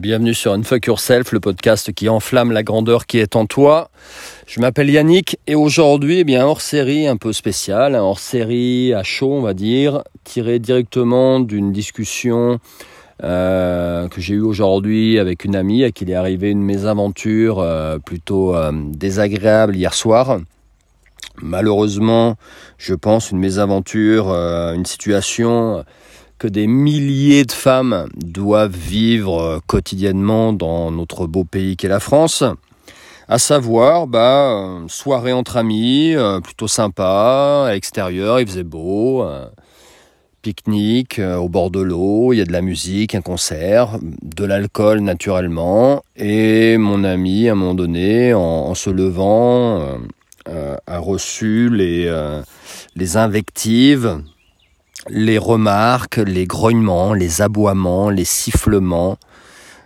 Bienvenue sur Unfuck Yourself, le podcast qui enflamme la grandeur qui est en toi. Je m'appelle Yannick et aujourd'hui, eh bien, hors série un peu spéciale, hors série à chaud, on va dire, tiré directement d'une discussion euh, que j'ai eue aujourd'hui avec une amie à qui il est arrivé une mésaventure euh, plutôt euh, désagréable hier soir. Malheureusement, je pense une mésaventure, une situation que des milliers de femmes doivent vivre euh, quotidiennement dans notre beau pays qu'est la France. À savoir, bah, euh, soirée entre amis, euh, plutôt sympa, à l'extérieur, il faisait beau, pique-nique au bord de l'eau, il y a de la musique, un concert, de l'alcool naturellement, et mon ami, à un moment donné, en, se levant, a reçu les, les invectives les remarques, les grognements, les aboiements, les sifflements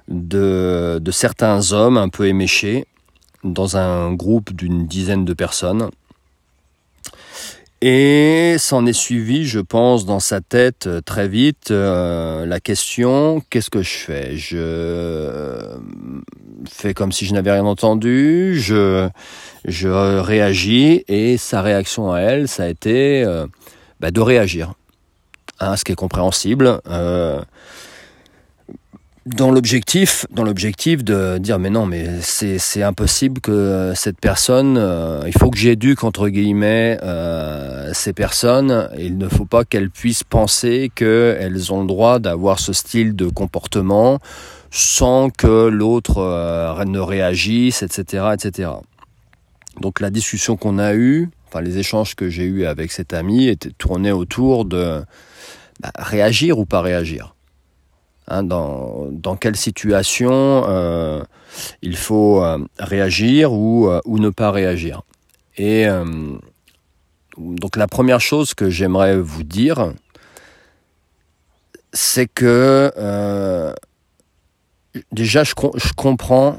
de, certains hommes un peu éméchés dans un groupe d'une dizaine de personnes. Et s'en est suivi, je pense, dans sa tête euh, très vite euh, la question qu'est-ce que je fais? Je fais comme si je n'avais rien entendu, je, réagis, et sa réaction à elle, ça a été euh, bah, de réagir. Hein, ce qui est compréhensible. Euh, dans l'objectif, dans l'objectif de dire mais non mais c'est impossible que cette personne, euh, il faut que j'éduque entre guillemets euh, ces personnes. Il ne faut pas qu'elles puissent penser qu'elles ont le droit d'avoir ce style de comportement sans que l'autre ne réagisse, etc., etc. Donc la discussion qu'on a eue, enfin les échanges que j'ai eus avec cette amie étaient tournés autour de bah, réagir ou pas réagir hein, dans, dans, quelle situation euh, il faut euh, réagir ou, euh, ou, ne pas réagir. Et donc la première chose que j'aimerais vous dire, c'est que déjà je, je, comprends,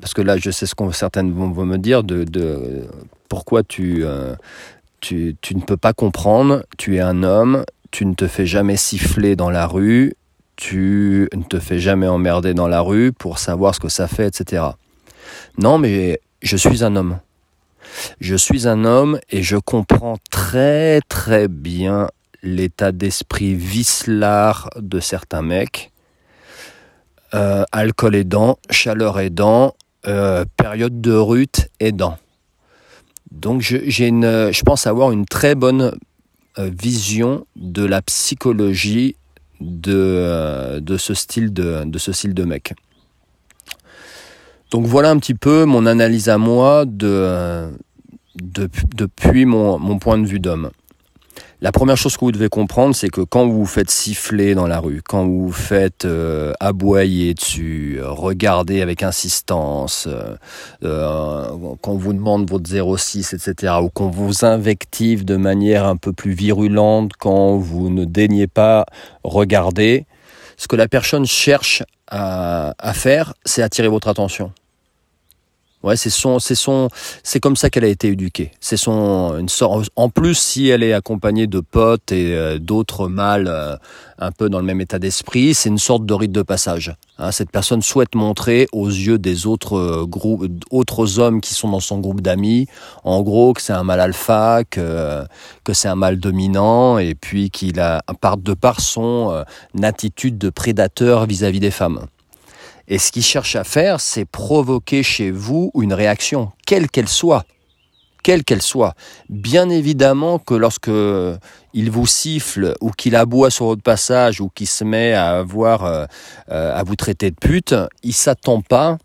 parce que là je sais ce que certaines vont, me dire, de, de pourquoi tu, tu, tu ne peux pas comprendre, tu es un homme, tu ne te fais jamais siffler dans la rue, tu ne te fais jamais emmerder dans la rue pour savoir ce que ça fait, etc. Non, mais je suis un homme. Je suis un homme et je comprends très très bien l'état d'esprit vicelard de certains mecs. Euh, alcool aidant, chaleur aidant, euh, période de rute aidant. Donc une, je pense avoir une très bonne vision de la psychologie de, euh, ce, style de, de mec. Donc voilà un petit peu mon analyse à moi de, euh, de depuis mon point de vue d'homme. La première chose que vous devez comprendre, c'est que quand vous vous faites siffler dans la rue, quand vous vous faites euh, aboyer dessus, euh, regarder avec insistance, euh, quand on vous demande votre 06, etc., ou qu'on vous invective de manière un peu plus virulente, quand vous ne daignez pas regarder, ce que la personne cherche à faire, c'est attirer votre attention. Ouais, c'est son, c'est son, c'est comme ça qu'elle a été éduquée. C'est son, une sorte. En plus, si elle est accompagnée de potes et euh, d'autres mâles euh, un peu dans le même état d'esprit, c'est une sorte de rite de passage. Hein, cette personne souhaite montrer aux yeux des autres euh, groupes, autres hommes qui sont dans son groupe d'amis, en gros que c'est un mâle alpha, que que c'est un mâle dominant, et puis qu'il a, part de par son attitude de prédateur vis à -vis des femmes. Et ce qu'il cherche à faire, c'est provoquer chez vous une réaction, quelle qu'elle soit. Quelle qu'elle soit. Bien évidemment que lorsque il vous siffle ou qu'il aboie sur votre passage ou qu'il se met à avoir euh, euh, à vous traiter de pute, il s'attend pas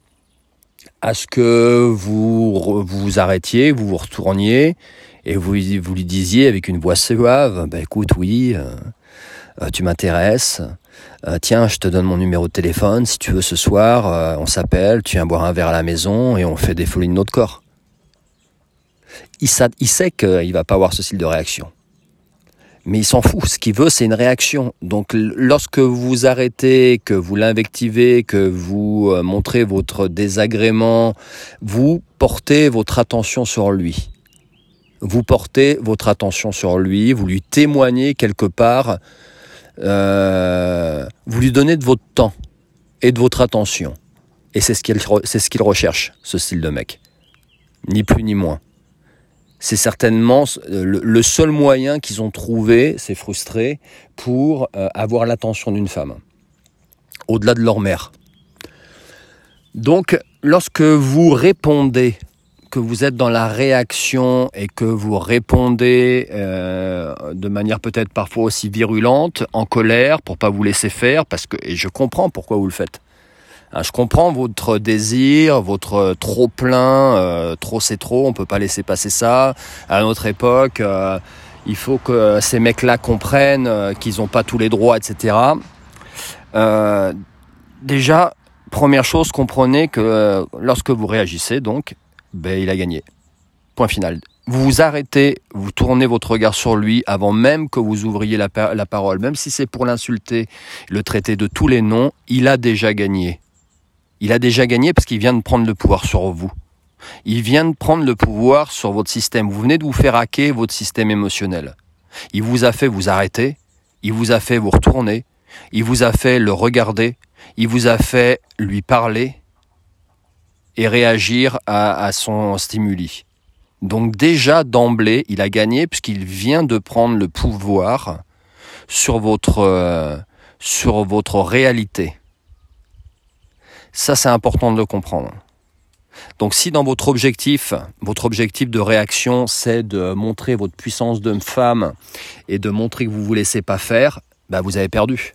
à ce que vous vous arrêtiez, vous vous retourniez et vous, vous lui disiez avec une voix suave, bah écoute, oui, euh, tu m'intéresses, euh, tiens, je te donne mon numéro de téléphone, si tu veux ce soir, euh, on s'appelle, tu viens boire un verre à la maison et on fait des folies de notre corps. Il, il sait qu'il va pas avoir ce style de réaction. Mais il s'en fout. Ce qu'il veut, c'est une réaction. Donc, lorsque vous arrêtez, que vous l'invectivez, que vous euh, montrez votre désagrément, vous portez votre attention sur lui. Vous portez votre attention sur lui, vous lui témoignez quelque part euh, vous lui donnez de votre temps. et de votre attention. Et c'est ce qu'il recherche, ce style de mec. Ni plus ni moins. C'est certainement le, seul moyen qu'ils ont trouvé, c'est frustré, pour euh, avoir l'attention d'une femme. Au-delà de leur mère. Donc, lorsque vous répondez que vous êtes dans la réaction et que vous répondez euh, de manière peut-être parfois aussi virulente, en colère, pour pas vous laisser faire, parce que et je comprends pourquoi vous le faites. Hein, je comprends votre désir, votre trop plein, euh, trop c'est trop, on peut pas laisser passer ça. À notre époque, euh, il faut que ces mecs-là comprennent qu'ils n'ont pas tous les droits, etc. déjà, première chose, comprenez que lorsque vous réagissez, donc, ben, il a gagné. Point final. Vous vous arrêtez, vous tournez votre regard sur lui avant même que vous ouvriez la, la parole, même si c'est pour l'insulter, le traiter de tous les noms, il a déjà gagné. Il a déjà gagné parce qu'il vient de prendre le pouvoir sur vous. Il vient de prendre le pouvoir sur votre système. Vous venez de vous faire hacker votre système émotionnel. Il vous a fait vous arrêter, il vous a fait vous retourner, il vous a fait le regarder, il vous a fait lui parler, et réagir à, son stimuli. Donc déjà d'emblée, il a gagné puisqu'il vient de prendre le pouvoir sur votre, euh, sur votre réalité. Ça, c'est important de le comprendre. Donc si dans votre objectif, votre objectif de réaction, c'est de montrer votre puissance de femme et de montrer que vous ne vous laissez pas faire, bah vous avez perdu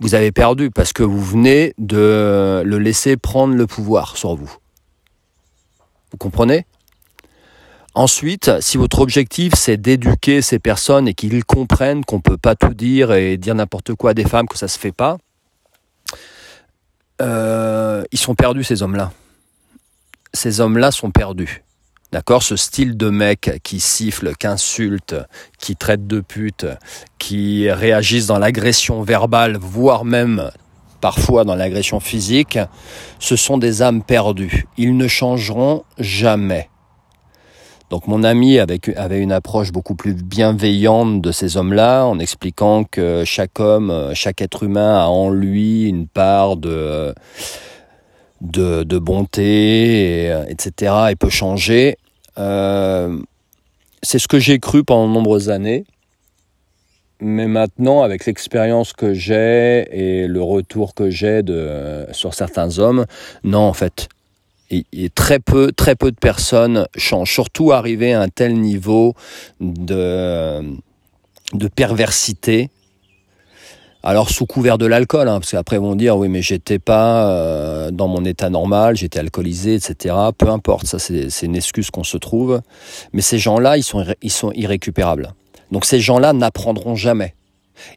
vous avez perdu parce que vous venez de le laisser prendre le pouvoir sur vous. Vous comprenez? Ensuite, si votre objectif c'est d'éduquer ces personnes et qu'ils comprennent qu'on ne peut pas tout dire et dire n'importe quoi à des femmes, que ça ne se fait pas, euh, ils sont perdus ces hommes-là. Ces hommes-là sont perdus. D'accord Ce style de mec qui siffle, qui insulte, qui traite de pute, qui réagissent dans l'agression verbale, voire même parfois dans l'agression physique, ce sont des âmes perdues. Ils ne changeront jamais. Donc mon ami avait, une approche beaucoup plus bienveillante de ces hommes-là, en expliquant que chaque homme, chaque être humain a en lui une part de de, de bonté, et, etc., et peut changer. Euh, c'est ce que j'ai cru pendant de nombreuses années. Mais maintenant, avec l'expérience que j'ai et le retour que j'ai de, sur certains hommes, non, en fait. Et, très peu, très peu de personnes changent. Surtout arriver à un tel niveau de, de perversité alors sous couvert de l'alcool, hein, parce qu'après vont dire oui mais j'étais pas euh, dans mon état normal, j'étais alcoolisé, etc. Peu importe, ça c'est une excuse qu'on se trouve. Mais ces gens-là, ils sont, ils sont irrécupérables. Donc ces gens-là n'apprendront jamais.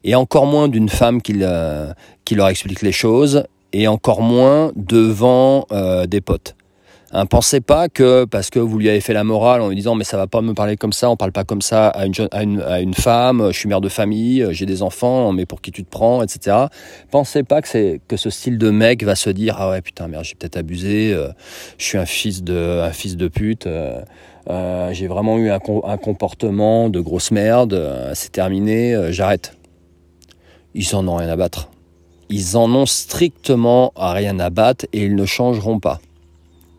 Et encore moins d'une femme qui, euh, qui, leur explique les choses, et encore moins devant euh, des potes. Hein, pensez pas que parce que vous lui avez fait la morale en lui disant mais ça va pas me parler comme ça, on parle pas comme ça à une, à à femme, je suis mère de famille, j'ai des enfants, mais pour qui tu te prends, etc. Pensez pas que que ce style de mec va se dire ah ouais putain merde j'ai peut-être abusé, euh, je suis un fils de pute. Euh, euh, j'ai vraiment eu un, un, comportement de grosse merde, c'est terminé, j'arrête. Ils en ont rien à battre. Ils en ont strictement rien à battre et ils ne changeront pas.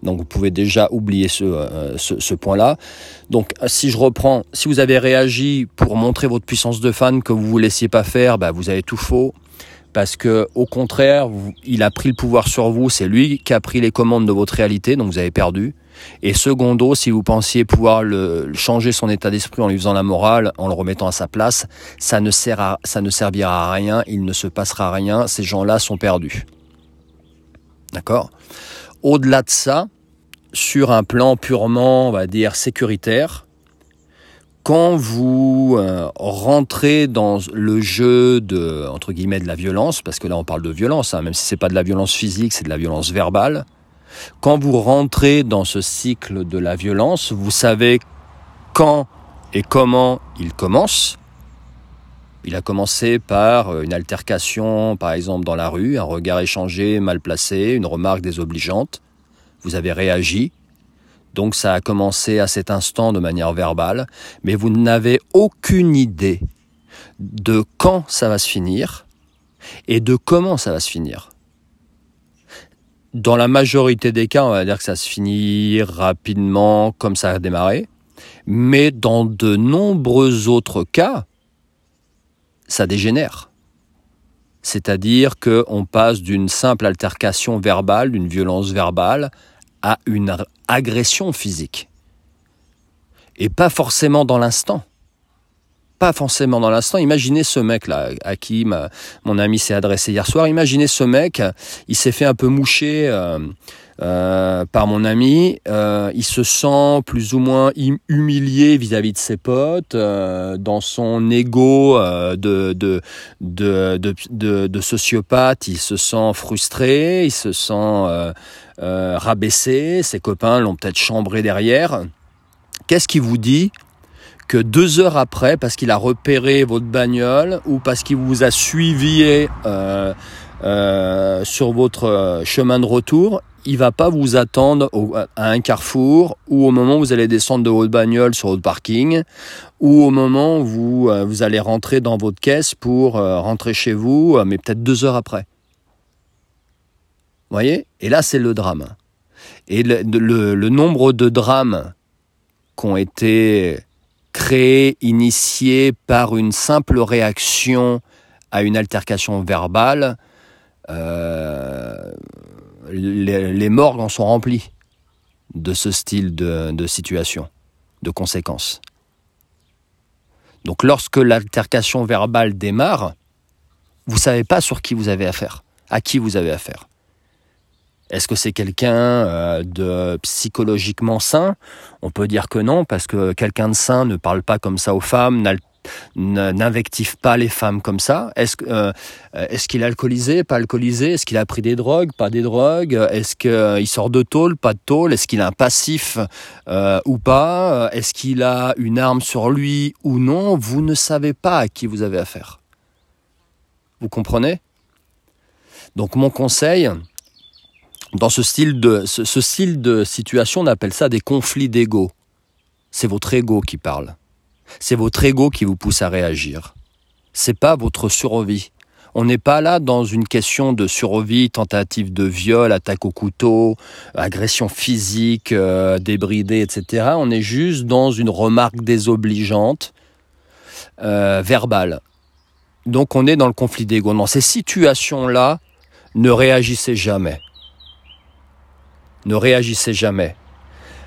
Donc vous pouvez déjà oublier ce, euh, ce, point-là. Donc si je reprends, si vous avez réagi pour montrer votre puissance de fan que vous vous laissiez pas faire, bah, vous avez tout faux. Parce que au contraire, il a pris le pouvoir sur vous, c'est lui qui a pris les commandes de votre réalité, donc vous avez perdu. Et secondo, si vous pensiez pouvoir le, changer son état d'esprit en lui faisant la morale, en le remettant à sa place, ça ne, sert à, ça ne servira à rien, il ne se passera rien, ces gens-là sont perdus. D'accord? Au-delà de ça, sur un plan purement, on va dire, sécuritaire, quand vous euh, rentrez dans le jeu de entre guillemets de la violence, parce que là on parle de violence, hein, même si c'est pas de la violence physique, c'est de la violence verbale. Quand vous rentrez dans ce cycle de la violence, vous savez quand et comment il commence. Il a commencé par euh, une altercation, par exemple dans la rue, un regard échangé mal placé, une remarque désobligeante vous avez réagi, donc ça a commencé à cet instant de manière verbale, mais vous n'avez aucune idée de quand ça va se finir et de comment ça va se finir. dans la majorité des cas, on va dire que ça se finit rapidement comme ça a démarré. Mais dans de nombreux autres cas, ça dégénère. C'est-à-dire qu'on passe d'une simple altercation verbale, d'une violence verbale, à une agression physique. Et pas forcément dans l'instant. Pas forcément dans l'instant. Imaginez ce mec-là, à qui mon ami s'est adressé hier soir. Imaginez ce mec, il s'est fait un peu moucher euh, euh, par mon ami. Euh, il se sent plus ou moins humilié vis-à-vis de ses potes, euh, dans son ego de, sociopathe. Il se sent frustré, il se sent rabaissé. Ses copains l'ont peut-être chambré derrière. Qu'est-ce qui vous dit que deux heures après, parce qu'il a repéré votre bagnole ou parce qu'il vous a suivi euh, sur votre chemin de retour, il va pas vous attendre à un carrefour ou au moment où vous allez descendre de votre bagnole sur votre parking ou au moment où vous, euh, vous allez rentrer dans votre caisse pour euh, rentrer chez vous, euh, mais peut-être deux heures après? Voyez? Et là, c'est le drame. Et le, nombre de drames qui ont été créés, initiés par une simple réaction à une altercation verbale, euh, les, morgues en sont remplies de ce style de, situation, de conséquences. Donc lorsque l'altercation verbale démarre, vous ne savez pas sur qui vous avez affaire, à qui vous avez affaire. Est-ce que c'est quelqu'un euh, de psychologiquement sain? On peut dire que non, parce que quelqu'un de sain ne parle pas comme ça aux femmes, n'invective pas les femmes comme ça. Est-ce euh, qu'il est alcoolisé, pas alcoolisé? Est-ce qu'il a pris des drogues, pas des drogues? Est-ce qu'il sort de tôle, pas de tôle? Est-ce qu'il a un passif euh, ou pas? Est-ce qu'il a une arme sur lui ou non? Vous ne savez pas à qui vous avez affaire. Vous comprenez? Donc mon conseil, dans ce style de, ce style de situation, on appelle ça des conflits d'ego. C'est votre ego qui parle. C'est votre ego qui vous pousse à réagir. C'est pas votre survie. On n'est pas là dans une question de survie, tentative de viol, attaque au couteau, agression physique, euh, débridée, etc. On est juste dans une remarque désobligeante, euh, verbale. Donc on est dans le conflit d'ego. Dans ces situations-là, ne réagissez jamais. Ne réagissez jamais.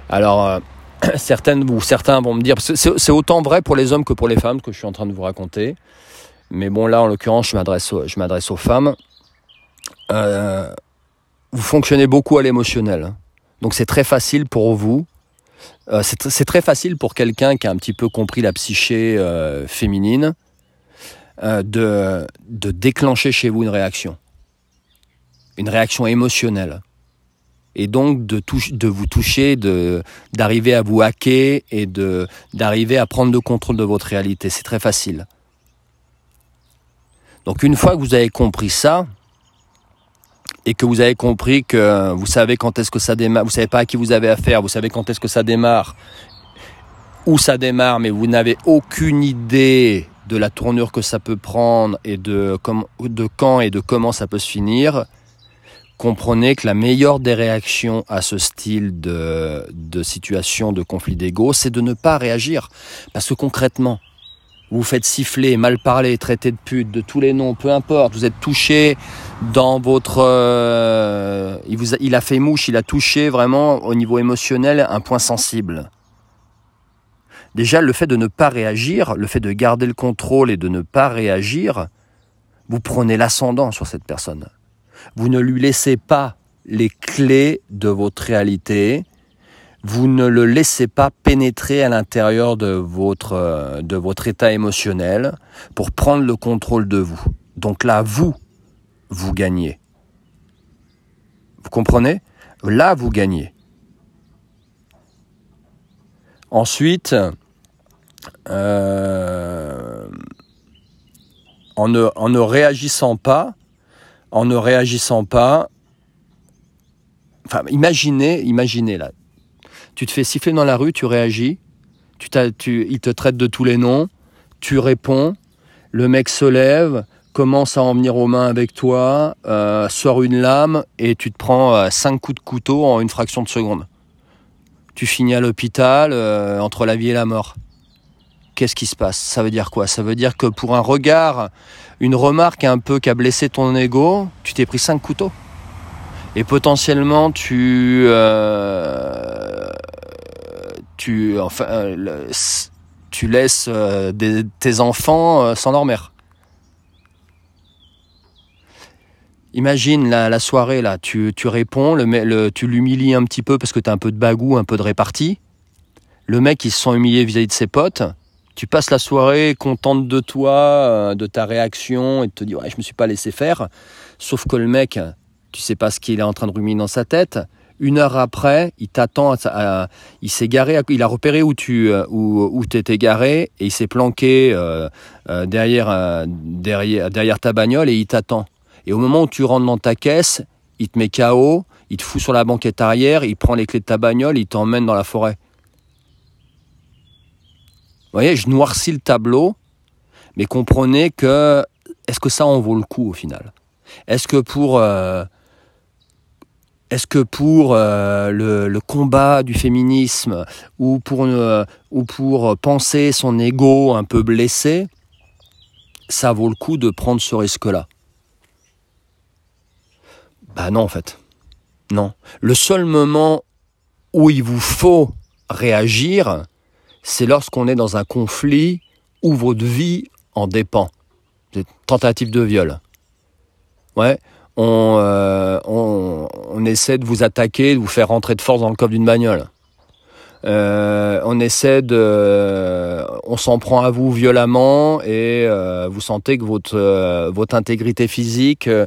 Alors, euh, certaines ou certains vont me dire, c'est autant vrai pour les hommes que pour les femmes que je suis en train de vous raconter. Mais bon, là, en l'occurrence, je m'adresse aux, femmes. Euh, vous fonctionnez beaucoup à l'émotionnel. Hein. Donc c'est très facile pour vous. Euh, c'est très facile pour quelqu'un qui a un petit peu compris la psyché féminine de déclencher chez vous une réaction. Une réaction émotionnelle et donc de, vous toucher, d'arriver à vous hacker et d'arriver à prendre le contrôle de votre réalité. C'est très facile. Donc une fois que vous avez compris ça et que vous avez compris que vous savez quand est-ce que ça démarre, vous savez pas à qui vous avez affaire, vous savez quand est-ce que ça démarre, où ça démarre, mais vous n'avez aucune idée de la tournure que ça peut prendre et de quand et de comment ça peut se finir, comprenez que la meilleure des réactions à ce style de, de situation de conflit d'ego, c'est de ne pas réagir. Parce que concrètement, vous vous faites siffler, mal parler, traiter de pute, de tous les noms, peu importe, vous êtes touché dans votre... Euh, il, vous a, il a fait mouche, il a touché vraiment au niveau émotionnel un point sensible. Déjà, le fait de ne pas réagir, le fait de garder le contrôle et de ne pas réagir, vous prenez l'ascendant sur cette personne. Vous ne lui laissez pas les clés de votre réalité. Vous ne le laissez pas pénétrer à l'intérieur de votre, euh, état émotionnel pour prendre le contrôle de vous. Donc là, vous, vous gagnez. Vous comprenez? Là, vous gagnez. Ensuite, euh, en ne réagissant pas, en ne réagissant pas. Enfin, imaginez, imaginez là. Tu te fais siffler dans la rue, tu réagis, tu, tu il te traite de tous les noms, tu réponds, le mec se lève, commence à en venir aux mains avec toi, euh, sort une lame et tu te prends euh, cinq coups de couteau en une fraction de seconde. Tu finis à l'hôpital euh, entre la vie et la mort. Qu'est-ce qui se passe? Ça veut dire quoi? Ça veut dire que pour un regard, une remarque un peu qui a blessé ton ego, tu t'es pris cinq couteaux. Et potentiellement, tu, euh, tu, enfin, tu laisses euh, tes enfants euh, sans leur mère. Imagine la, soirée là, tu, tu réponds, tu l'humilies un petit peu parce que tu as un peu de bagou, un peu de répartie. Le mec il se sent humilié vis-à-vis de ses potes. Tu passes la soirée contente de toi, de ta réaction et te dis ouais je me suis pas laissé faire. Sauf que le mec, tu sais pas ce qu'il est en train de ruminer dans sa tête. Une heure après, il t'attend, il s'est garé, il a repéré où tu où, où t'étais garé et il s'est planqué euh, euh, derrière, euh, derrière derrière ta bagnole et il t'attend. Et au moment où tu rentres dans ta caisse, il te met KO, il te fout sur la banquette arrière, il prend les clés de ta bagnole, il t'emmène dans la forêt. Voyez, je noircis le tableau, mais comprenez que est-ce que ça en vaut le coup au final? Est-ce que pour euh, est-ce que pour euh, le, combat du féminisme ou pour, euh, ou pour penser son ego un peu blessé, ça vaut le coup de prendre ce risque-là? Bah non en fait. Non. Le seul moment où il vous faut réagir, c'est lorsqu'on est dans un conflit où votre vie en dépend. Tentative de viol. Ouais, on, euh, on, essaie de vous attaquer, de vous faire rentrer de force dans le coffre d'une bagnole. Euh, on essaie de, on s'en prend à vous violemment et euh, vous sentez que votre euh, intégrité physique euh,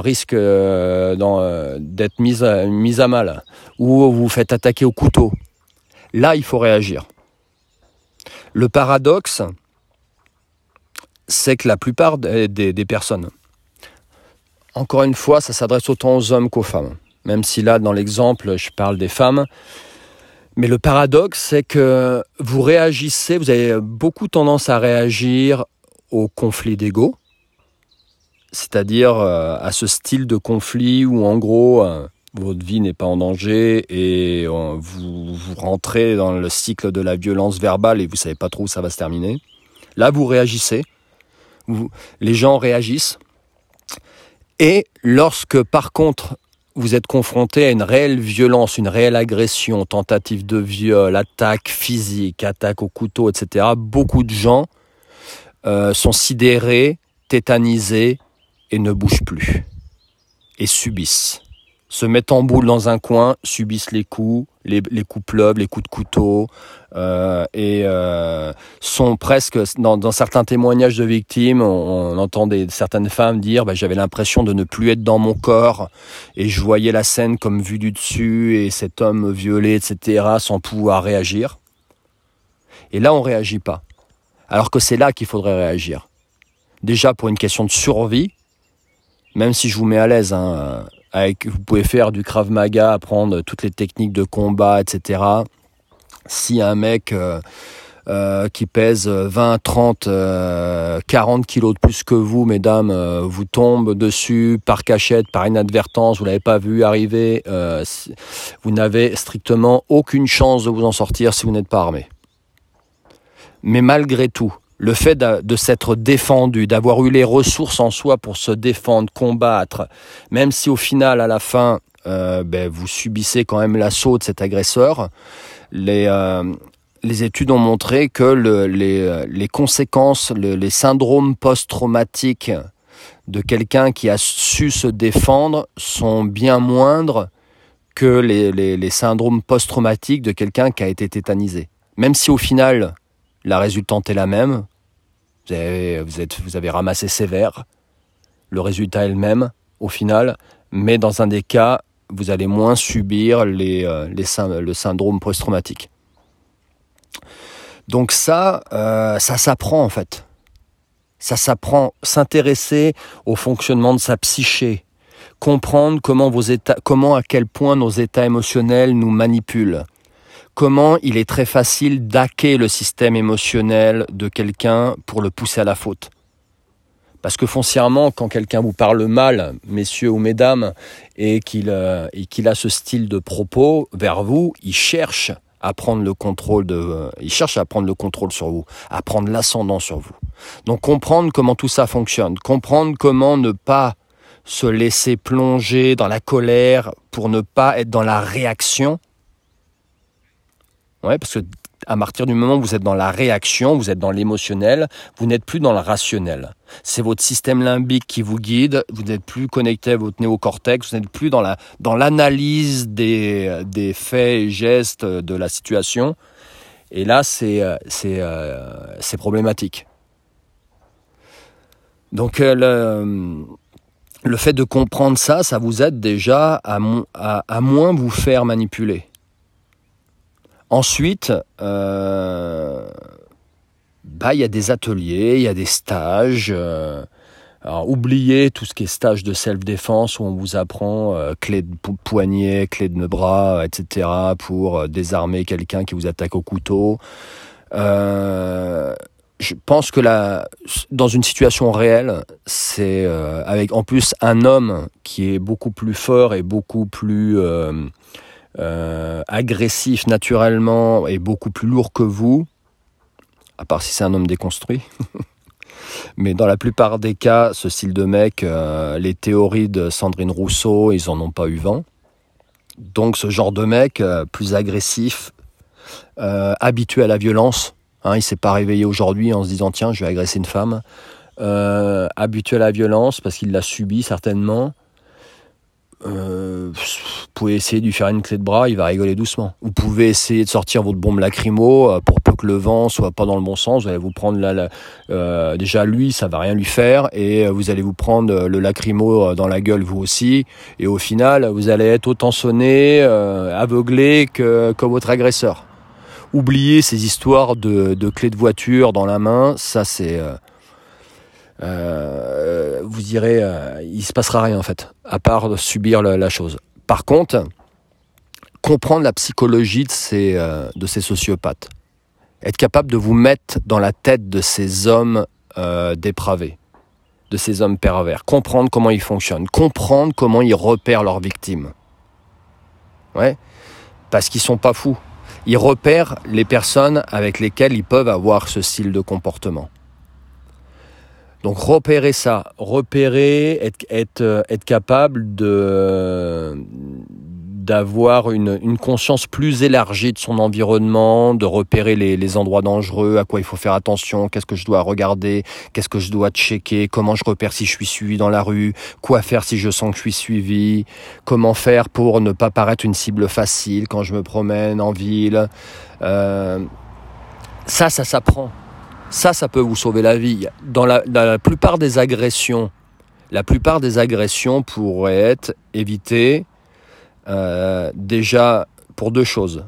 risque d'être mise à mal ou vous vous faites attaquer au couteau. Là, il faut réagir. Le paradoxe, c'est que la plupart des, personnes encore une fois, ça s'adresse autant aux hommes qu'aux femmes. Même si là, dans l'exemple, je parle des femmes. Mais le paradoxe, c'est que vous réagissez, vous avez beaucoup tendance à réagir au conflit d'ego, c'est-à-dire à ce style de conflit où en gros votre vie n'est pas en danger et vous, rentrez dans le cycle de la violence verbale et vous savez pas trop où ça va se terminer. Là, vous réagissez, les gens réagissent, et lorsque, par contre, vous êtes confronté à une réelle violence, une réelle agression, tentative de viol, attaque physique, attaque au couteau, etc., beaucoup de gens euh, sont sidérés, tétanisés et ne bougent plus. Et subissent. Se mettent en boule dans un coin, subissent les coups, les, coups pleuvent, les coups de couteau, euh, et euh, sont presque, dans, dans, certains témoignages de victimes, on, on entend des, certaines femmes dire bah, j'avais l'impression de ne plus être dans mon corps, et je voyais la scène comme vue du dessus, et cet homme violé, etc., sans pouvoir réagir. Et là, on réagit pas. Alors que c'est là qu'il faudrait réagir. Déjà pour une question de survie, même si je vous mets à l'aise, hein, vous pouvez faire du Krav Maga, apprendre toutes les techniques de combat, etc. Si un mec euh, euh, qui pèse 20, 30, euh, 40 kilos de plus que vous, mesdames, euh, vous tombe dessus par cachette, par inadvertance, vous l'avez pas vu arriver, euh, vous n'avez strictement aucune chance de vous en sortir si vous n'êtes pas armé. Mais malgré tout, le fait de, s'être défendu, d'avoir eu les ressources en soi pour se défendre, combattre, même si au final, à la fin, euh, ben, vous subissez quand même l'assaut de cet agresseur, les, euh, études ont montré que le, les, conséquences, le, les syndromes post-traumatiques de quelqu'un qui a su se défendre sont bien moindres que les, les, les syndromes post-traumatiques de quelqu'un qui a été tétanisé. Même si au final, la résultante est la même. Vous avez, vous, êtes, vous ramassé sévère. Le résultat est le même au final. Mais dans un des cas, vous allez moins subir euh, le syndrome post-traumatique. Donc ça, euh, ça s'apprend en fait. Ça s'apprend. S'intéresser au fonctionnement de sa psyché. Comprendre comment, vos états, comment à quel point nos états émotionnels nous manipulent comment il est très facile d'hacker le système émotionnel de quelqu'un pour le pousser à la faute? Parce que foncièrement, quand quelqu'un vous parle mal, messieurs ou mesdames, et qu'il qu'il a ce style de propos vers vous, il cherche à prendre le contrôle de, il cherche à prendre le contrôle sur vous, à prendre l'ascendant sur vous. Donc comprendre comment tout ça fonctionne, comprendre comment ne pas se laisser plonger dans la colère pour ne pas être dans la réaction. Ouais, parce que à partir du moment où vous êtes dans la réaction, vous êtes dans l'émotionnel, vous n'êtes plus dans le rationnel. C'est votre système limbique qui vous guide, vous n'êtes plus connecté à votre néocortex, vous n'êtes plus dans la dans l'analyse des, des faits et gestes de la situation. Et là, c'est c'est euh, c'est problématique. Donc euh, le, le fait de comprendre ça, ça vous aide déjà à, à, à moins vous faire manipuler. Ensuite, euh, bah, il y a des ateliers, il y a des stages. Euh, alors, oubliez tout ce qui est stage de self-défense où on vous apprend euh, clé de poignet, clé de bras, etc. pour désarmer quelqu'un qui vous attaque au couteau. je pense que là, dans une situation réelle, c'est avec en plus un homme qui est beaucoup plus fort et beaucoup plus agressif naturellement et beaucoup plus lourd que vous, à part si c'est un homme déconstruit. Mais dans la plupart des cas, ce style de mec, euh, les théories de Sandrine Rousseau, ils en ont pas eu vent. Donc ce genre de mec, euh, plus agressif, habitué à la violence, hein, il s'est pas réveillé aujourd'hui en se disant tiens je vais agresser une femme, habitué à la violence parce qu'il l'a subi certainement, euh, vous pouvez essayer de lui faire une clé de bras, il va rigoler doucement. Vous pouvez essayer de sortir votre bombe lacrymo euh, pour peu que le vent soit pas dans le bon sens. Vous allez vous prendre la, euh, déjà lui, ça va rien lui faire, et vous allez vous prendre le lacrymo dans la gueule vous aussi. Et au final, vous allez être autant sonné, aveuglé que, que votre agresseur. Oubliez ces histoires de, de clés de voiture dans la main, ça c'est euh, vous direz, euh, il se passera rien en fait, à part subir la, chose. Par contre, comprendre la psychologie de ces, euh, de ces sociopathes, être capable de vous mettre dans la tête de ces hommes dépravés, de ces hommes pervers, comprendre comment ils fonctionnent, comprendre comment ils repèrent leurs victimes. Ouais, parce qu'ils sont pas fous. Ils repèrent les personnes avec lesquelles ils peuvent avoir ce style de comportement. Donc repérer ça, repérer, être, être, euh, être capable de d'avoir une, une, conscience plus élargie de son environnement, de repérer les, les, endroits dangereux, à quoi il faut faire attention, qu'est-ce que je dois regarder, qu'est-ce que je dois checker, comment je repère si je suis suivi dans la rue, quoi faire si je sens que je suis suivi, comment faire pour ne pas paraître une cible facile quand je me promène en ville. Euh, ça, ça s'apprend. Ça, ça peut vous sauver la vie. Dans la, plupart des agressions, la plupart des agressions pourraient être évitées euh, déjà pour deux choses.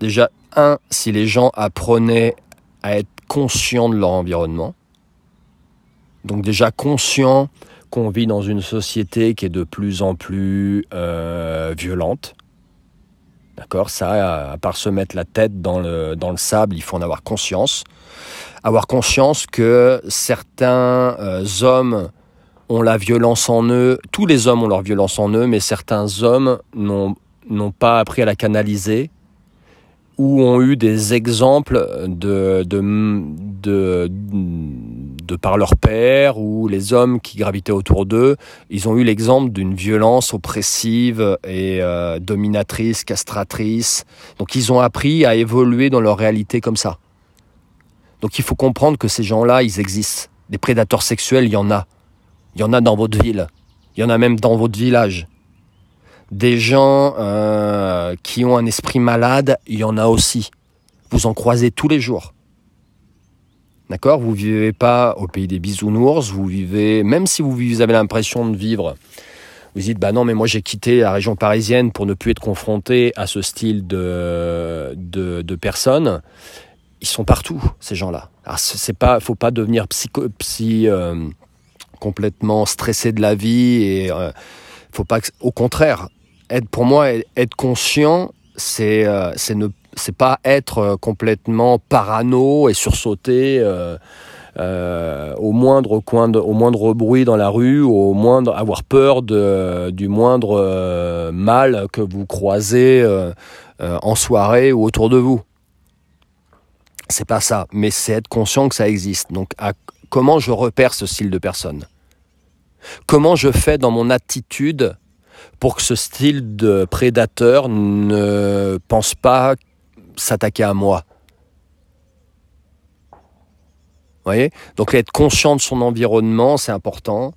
Déjà, un, si les gens apprenaient à être conscients de leur environnement. Donc déjà conscients qu'on vit dans une société qui est de plus en plus euh, violente. D'accord? Ça, à part se mettre la tête dans le sable, il faut en avoir conscience avoir conscience que certains euh, hommes ont la violence en eux, tous les hommes ont leur violence en eux, mais certains hommes n'ont pas appris à la canaliser ou ont eu des exemples de, de, de, par leur père ou les hommes qui gravitaient autour d'eux, ils ont eu l'exemple d'une violence oppressive et euh, dominatrice, castratrice. Donc ils ont appris à évoluer dans leur réalité comme ça. Donc il faut comprendre que ces gens-là, ils existent. Des prédateurs sexuels, il y en a. Il y en a dans votre ville. Il y en a même dans votre village. Des gens euh, qui ont un esprit malade, il y en a aussi. Vous en croisez tous les jours. D'accord? Vous vivez pas au pays des bisounours, vous vivez, même si vous avez l'impression de vivre, vous dites, bah non, mais moi j'ai quitté la région parisienne pour ne plus être confronté à ce style de personnes ils sont partout ces gens-là. Alors c'est pas, faut pas devenir psycho, psy euh, complètement stressé de la vie et euh, faut pas. Au contraire, être pour moi être conscient, c'est euh, c'est ne c'est pas être complètement parano et sursauter au moindre coin, au moindre bruit dans la rue, au moindre avoir peur de, du moindre mal que vous croisez en soirée ou autour de vous. C'est pas ça, mais c'est être conscient que ça existe. Donc, comment je repère ce style de personne? Comment je fais dans mon attitude pour que ce style de prédateur ne pense pas s'attaquer à moi? Voyez? Donc être conscient de son environnement, c'est important.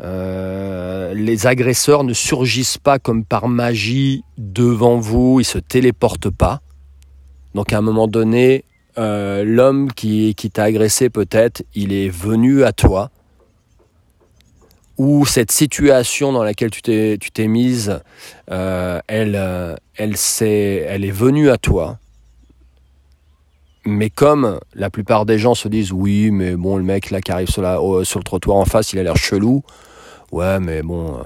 Euh, les agresseurs ne surgissent pas comme par magie devant vous, ils se téléportent pas. Donc à un moment donné, euh, l'homme qui, qui t'a agressé peut-être, il est venu à toi, ou cette situation dans laquelle tu t'es, tu t'es mise, euh, elle, euh, elle, elle est venue à toi. Mais comme la plupart des gens se disent oui, mais bon, le mec là qui arrive sur, sur le trottoir en face, il a l'air chelou. Ouais, mais bon,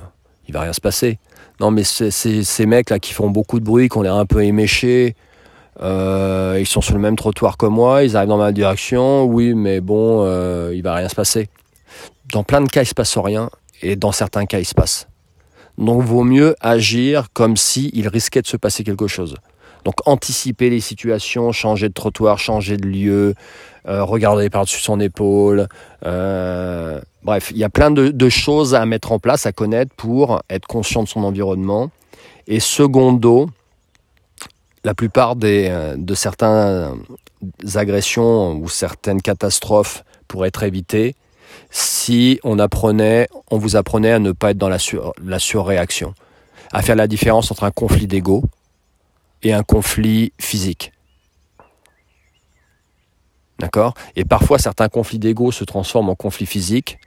il va rien se passer. Non, mais c'est, ces mecs là qui font beaucoup de bruit, qui ont l'air un peu éméchés, euh, ils sont sur le même trottoir que moi, ils arrivent dans ma direction, oui, mais bon, euh, il va rien se passer. Dans plein de cas, il se passe rien, et dans certains cas, il se passe. Donc, vaut mieux agir comme s'il risquait de se passer quelque chose. Donc, anticiper les situations, changer de trottoir, changer de lieu, euh, regarder par-dessus son épaule. bref, il y a plein de, de choses à mettre en place, à connaître pour être conscient de son environnement. Et secondo, la plupart des, euh, de certaines agressions ou certaines catastrophes pourraient être évitées si on vous apprenait à ne pas être dans la, la surréaction, à faire la différence entre un conflit d'ego et un conflit physique. D'accord? Et parfois, certains conflits d'ego se transforment en conflits physiques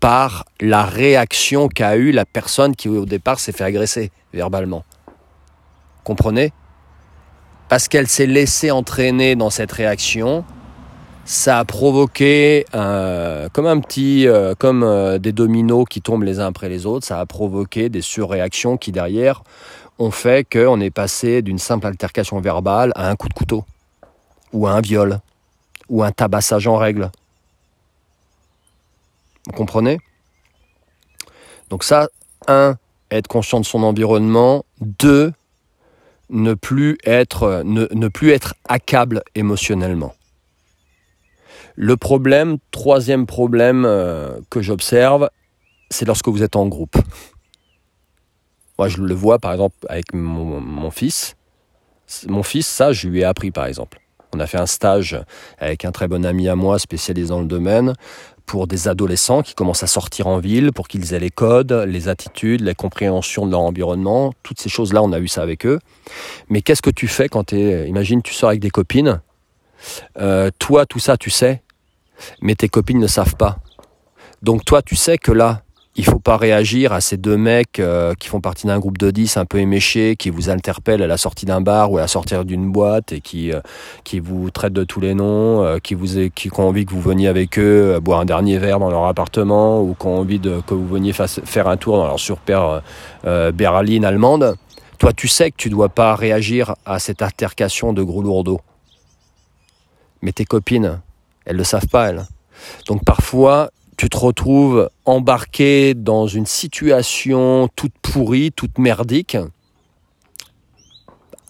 par la réaction qu'a eue la personne qui au départ s'est fait agresser verbalement. Comprenez? Parce qu'elle s'est laissée entraîner dans cette réaction, ça a provoqué comme un petit, euh, comme euh, des dominos qui tombent les uns après les autres, ça a provoqué des surréactions qui derrière ont fait qu'on est passé d'une simple altercation verbale à un coup de couteau, ou à un viol, ou un tabassage en règle. Vous comprenez? Donc ça, un, être conscient de son environnement. Deux, ne plus être, ne, plus être accable émotionnellement. Le problème, troisième problème euh, que j'observe, c'est lorsque vous êtes en groupe. Moi, je le vois par exemple avec mon, mon, fils. Mon fils, ça, je lui ai appris par exemple. On a fait un stage avec un très bon ami à moi spécialisé dans le domaine pour des adolescents qui commencent à sortir en ville, pour qu'ils aient les codes, les attitudes, la compréhension de leur environnement. Toutes ces choses-là, on a vu ça avec eux. Mais qu'est-ce que tu fais quand tu. Imagine, tu sors avec des copines. Euh, toi, tout ça, tu sais. Mais tes copines ne savent pas. Donc toi, tu sais que là, il faut pas réagir à ces deux mecs euh, qui font partie d'un groupe de 10 un peu éméchés, qui vous interpellent à la sortie d'un bar ou à la sortie d'une boîte et qui, euh, qui vous traitent de tous les noms, euh, qui, vous, qui, ont envie que vous veniez avec eux boire un dernier verre dans leur appartement ou qui ont envie que vous veniez faire un tour dans leur surpère berline allemande. Toi, tu sais que tu dois pas réagir à cette altercation de gros lourdeaux. Mais tes copines, elles le savent pas, elles. Donc parfois, tu te retrouves embarqué dans une situation toute pourrie, toute merdique,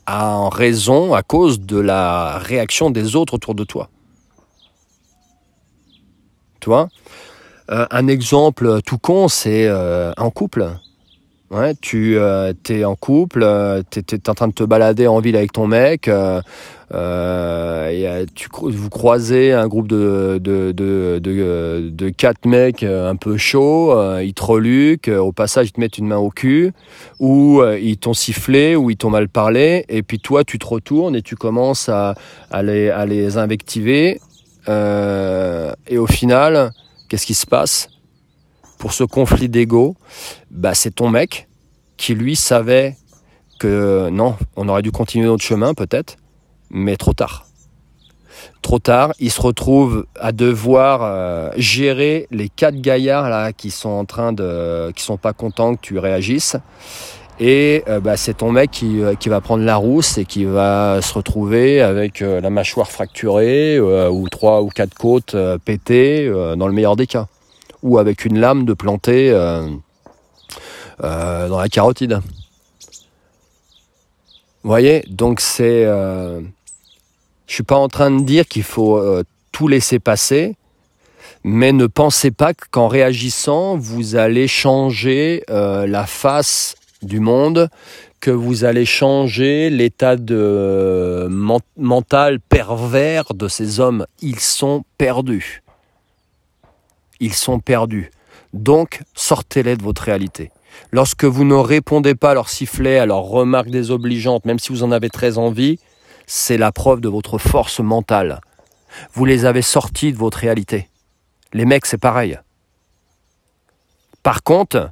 en raison, à cause de la réaction des autres autour de toi. Tu vois? Euh, Un exemple tout con, c'est euh, un couple. Ouais, tu euh, es en couple, euh, tu es, en train de te balader en ville avec ton mec, euh, euh tu, vous croisez un groupe de, de, de, de, de quatre mecs un peu chauds, ils te reluquent, au passage ils te mettent une main au cul, ou ils t'ont sifflé, ou ils t'ont mal parlé, et puis toi tu te retournes et tu commences à, à, les, à les invectiver, et au final, qu'est-ce qui se passe? Pour ce conflit d'ego, bah, c'est ton mec qui lui savait que non, on aurait dû continuer notre chemin peut-être, mais trop tard. Trop tard, il se retrouve à devoir euh, gérer les quatre gaillards là qui sont en train de, qui sont pas contents que tu réagisses. Et euh, bah, c'est ton mec qui, qui, va prendre la rousse et qui va se retrouver avec la mâchoire fracturée ou trois ou quatre côtes pétées dans le meilleur des cas. Ou avec une lame de planter dans la carotide. Vous voyez Donc c'est... je suis pas en train de dire qu'il faut tout laisser passer mais ne pensez pas qu'en réagissant, vous allez changer euh, la face du monde, que vous allez changer l'état de mental pervers de ces hommes. Ils sont perdus. Ils sont perdus. Donc, sortez-les de votre réalité. Lorsque vous ne répondez pas à leurs sifflets, à leurs remarques désobligeantes, même si vous en avez très envie, c'est la preuve de votre force mentale. Vous les avez sortis de votre réalité. Les mecs, c'est pareil. Par contre,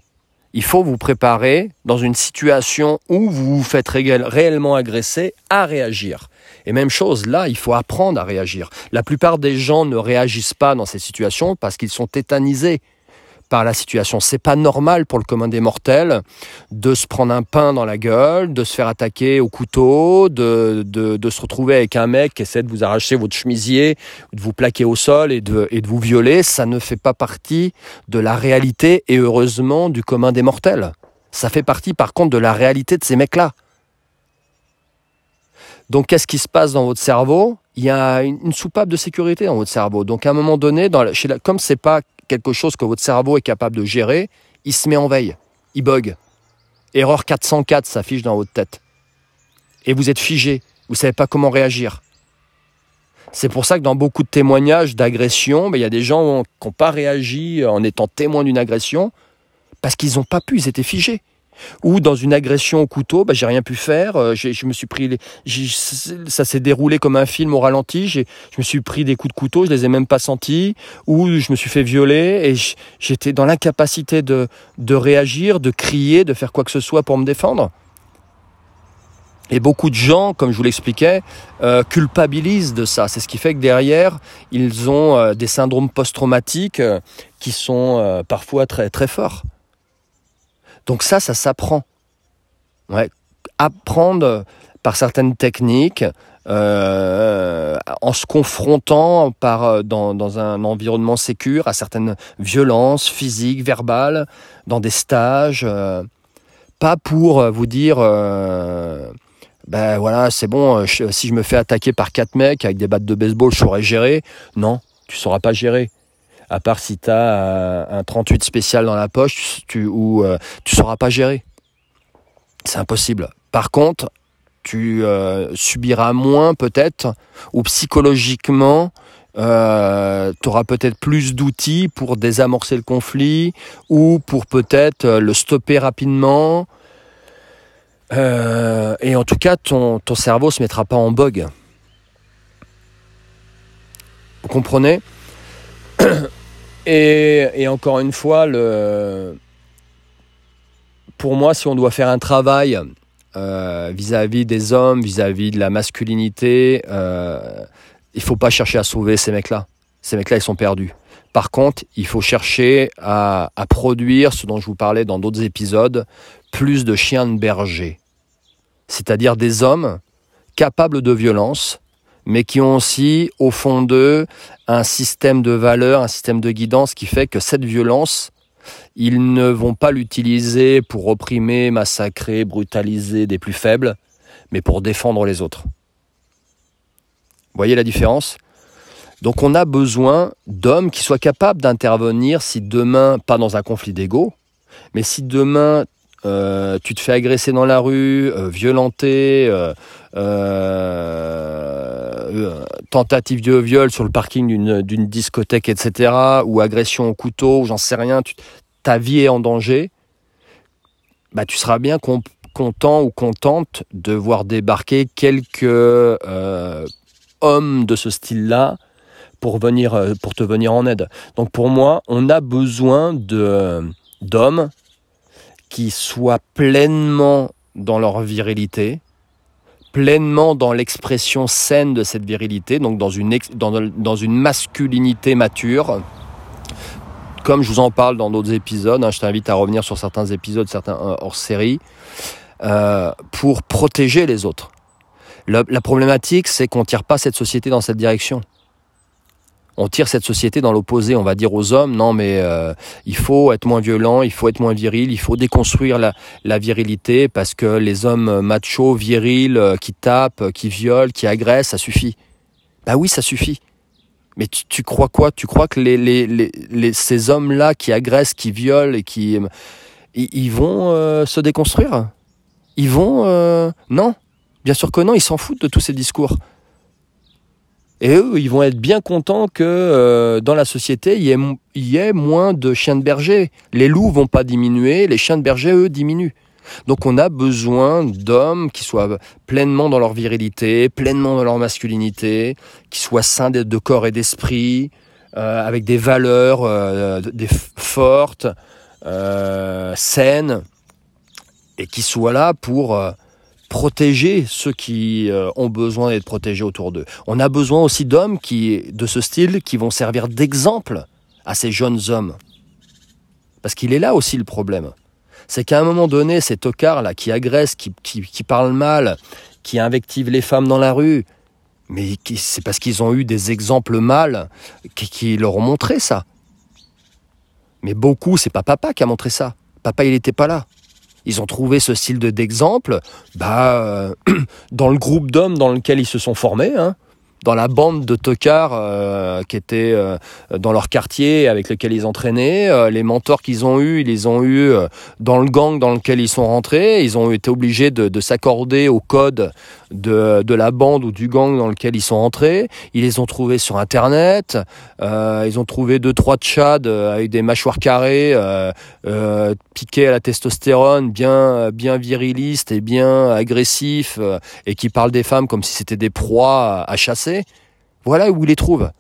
il faut vous préparer dans une situation où vous vous faites réellement agresser à réagir. Et même chose, là, il faut apprendre à réagir. La plupart des gens ne réagissent pas dans ces situations parce qu'ils sont tétanisés par la situation. C'est pas normal pour le commun des mortels de se prendre un pain dans la gueule, de se faire attaquer au couteau, de, de, se retrouver avec un mec qui essaie de vous arracher votre chemisier, de vous plaquer au sol et de, et de vous violer. Ça ne fait pas partie de la réalité et heureusement du commun des mortels. Ça fait partie par contre de la réalité de ces mecs-là. Donc qu'est-ce qui se passe dans votre cerveau? Il y a une, soupape de sécurité dans votre cerveau. Donc à un moment donné, dans chez la, comme c'est pas quelque chose que votre cerveau est capable de gérer, il se met en veille, il bug. Erreur 404 s'affiche dans votre tête. Et vous êtes figé, vous ne savez pas comment réagir. C'est pour ça que dans beaucoup de témoignages d'agression, ben, il y a des gens qui n'ont pas réagi en étant témoins d'une agression parce qu'ils n'ont pas pu, ils étaient figés. Ou dans une agression au couteau, bah, j'ai rien pu faire. Euh, je me suis pris, ça s'est déroulé comme un film au ralenti. Je me suis pris des coups de couteau, je les ai même pas sentis. Ou je me suis fait violer et j'étais dans l'incapacité de, réagir, de crier, de faire quoi que ce soit pour me défendre. Et beaucoup de gens, comme je vous l'expliquais, euh, culpabilisent de ça. C'est ce qui fait que derrière, ils ont euh, des syndromes post-traumatiques qui sont parfois très très forts. Donc ça, ça s'apprend. Apprendre par certaines techniques, euh, en se confrontant par, euh, dans, un environnement sécur à certaines violences physiques, verbales, dans des stages. Euh, pas pour vous dire, ben voilà, c'est bon, si je me fais attaquer par quatre mecs avec des battes de baseball, je saurais gérer. Non, tu sauras pas gérer à part si tu as un 38 spécial dans la poche tu, ou euh, sauras pas gérer. C'est impossible. Par contre, tu euh, subiras moins peut-être, ou psychologiquement, euh, tu auras peut-être plus d'outils pour désamorcer le conflit, ou pour peut-être le stopper rapidement. et en tout cas, ton, ton cerveau se mettra pas en bug. Vous comprenez? Et, encore une fois, pour moi, si on doit faire un travail euh, vis-à-vis des hommes, vis-à-vis de la masculinité, euh, il faut pas chercher à sauver ces mecs-là. Ces mecs-là, ils sont perdus. Par contre, il faut chercher à produire ce dont je vous parlais dans d'autres épisodes, plus de chiens de berger. C'est-à-dire des hommes capables de violence, mais qui ont aussi au fond d'eux un système de valeurs, un système de guidance qui fait que cette violence, ils ne vont pas l'utiliser pour opprimer, massacrer, brutaliser des plus faibles, mais pour défendre les autres. Voyez la différence? Donc on a besoin d'hommes qui soient capables d'intervenir si demain, pas dans un conflit d'ego, mais si demain euh, tu te fais agresser dans la rue, euh, violenter, euh, tentative de viol sur le parking d'une discothèque, etc., ou agression au couteau, j'en sais rien, ta vie est en danger, bah, tu seras bien content ou contente de voir débarquer quelques hommes de ce style-là pour, venir, pour te venir en aide. Donc pour moi, on a besoin d'hommes qui soient pleinement dans leur virilité, pleinement dans l'expression saine de cette virilité, donc dans une, dans, une masculinité mature, comme je vous en parle dans d'autres épisodes, hein, je t'invite à revenir sur certains épisodes, certains euh, hors série, euh, pour protéger les autres. La problématique, c'est qu'on ne tire pas cette société dans cette direction on tire cette société dans l'opposé. On va dire aux hommes, non mais euh, il faut être moins violent, il faut être moins viril, il faut déconstruire la, virilité parce que les hommes machos, virils, euh, qui tapent, qui violent, qui agressent, ça suffit. Bah oui, ça suffit. Mais tu, crois quoi? Tu crois que ces hommes-là qui agressent, qui violent et qui... Ils, vont euh, se déconstruire? Ils vont... non? Bien sûr que non, ils s'en foutent de tous ces discours. Et eux, ils vont être bien contents que euh, dans la société, il y, ait, moins de chiens de berger. Les loups vont pas diminuer, les chiens de berger, eux, diminuent. Donc on a besoin d'hommes qui soient pleinement dans leur virilité, pleinement dans leur masculinité, qui soient sains de corps et d'esprit, euh, avec des valeurs euh, des fortes, saines, et qui soient là pour protéger ceux qui euh, ont besoin d'être protégés autour d'eux. On a besoin aussi d'hommes de ce style qui vont servir d'exemple à ces jeunes hommes. Parce qu'il est là aussi le problème. C'est qu'à un moment donné, ces tocards-là qui agressent, qui, qui, parlent mal, qui invectivent les femmes dans la rue, mais c'est parce qu'ils ont eu des exemples mal qui, qui leur ont montré ça. Mais beaucoup, c'est pas papa qui a montré ça. Papa, il n'était pas là ils ont trouvé ce style d'exemple bah, euh, dans le groupe d'hommes dans lequel ils se sont formés. Hein dans la bande de tocards euh, qui étaient euh, dans leur quartier avec lequel ils entraînaient. Les mentors qu'ils ont eus, ils les ont eus dans le gang dans lequel ils sont rentrés. Ils ont été obligés de s'accorder au code de, de, la bande ou du gang dans lequel ils sont rentrés. Ils les ont trouvés sur Internet. ils ont trouvé deux, trois tchads avec des mâchoires carrées, piqués à la testostérone, bien, bien virilistes et bien agressifs, et qui parlent des femmes comme si c'était des proies à chasser voilà où ils les trouvent.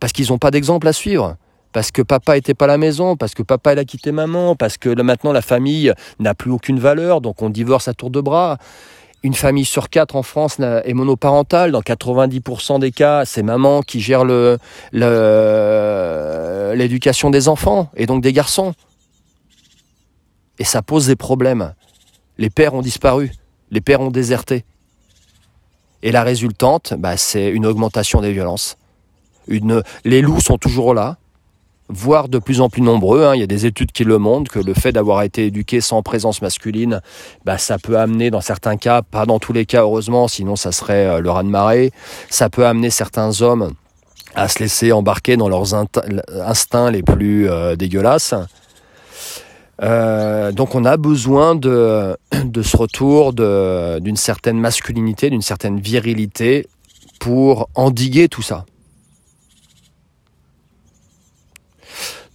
Parce qu'ils n'ont pas d'exemple à suivre. Parce que papa était pas à la maison, parce que papa a quitté maman, parce que maintenant la famille n'a plus aucune valeur, donc on divorce à tour de bras. Une famille sur quatre en France est monoparentale. Dans 90% des cas, c'est maman qui gère l'éducation des enfants et donc des garçons. Et ça pose des problèmes. Les pères ont disparu, les pères ont déserté. Et la résultante, bah, c'est une augmentation des violences. Les loups sont toujours là, voire de plus en plus nombreux. Hein. Il y a des études qui le montrent que le fait d'avoir été éduqué sans présence masculine, bah, ça peut amener dans certains cas, pas dans tous les cas heureusement, sinon ça serait euh, le raz-de-marée, ça peut amener certains hommes à se laisser embarquer dans leurs instincts les plus euh, dégueulasses. Euh, donc on a besoin de, de ce retour d'une certaine masculinité, d'une certaine virilité pour endiguer tout ça.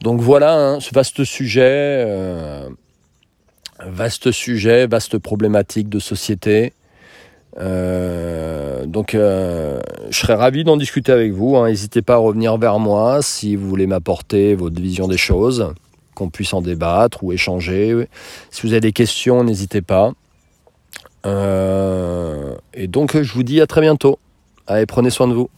Donc voilà hein, ce vaste sujet, euh, vaste sujet, vaste problématique de société. Euh, donc je serais ravi d'en discuter avec vous. Hein. N'hésitez pas à revenir vers moi si vous voulez m'apporter votre vision des choses qu'on puisse en débattre ou échanger. Si vous avez des questions, n'hésitez pas. Euh, et donc, je vous dis à très bientôt. Allez, prenez soin de vous.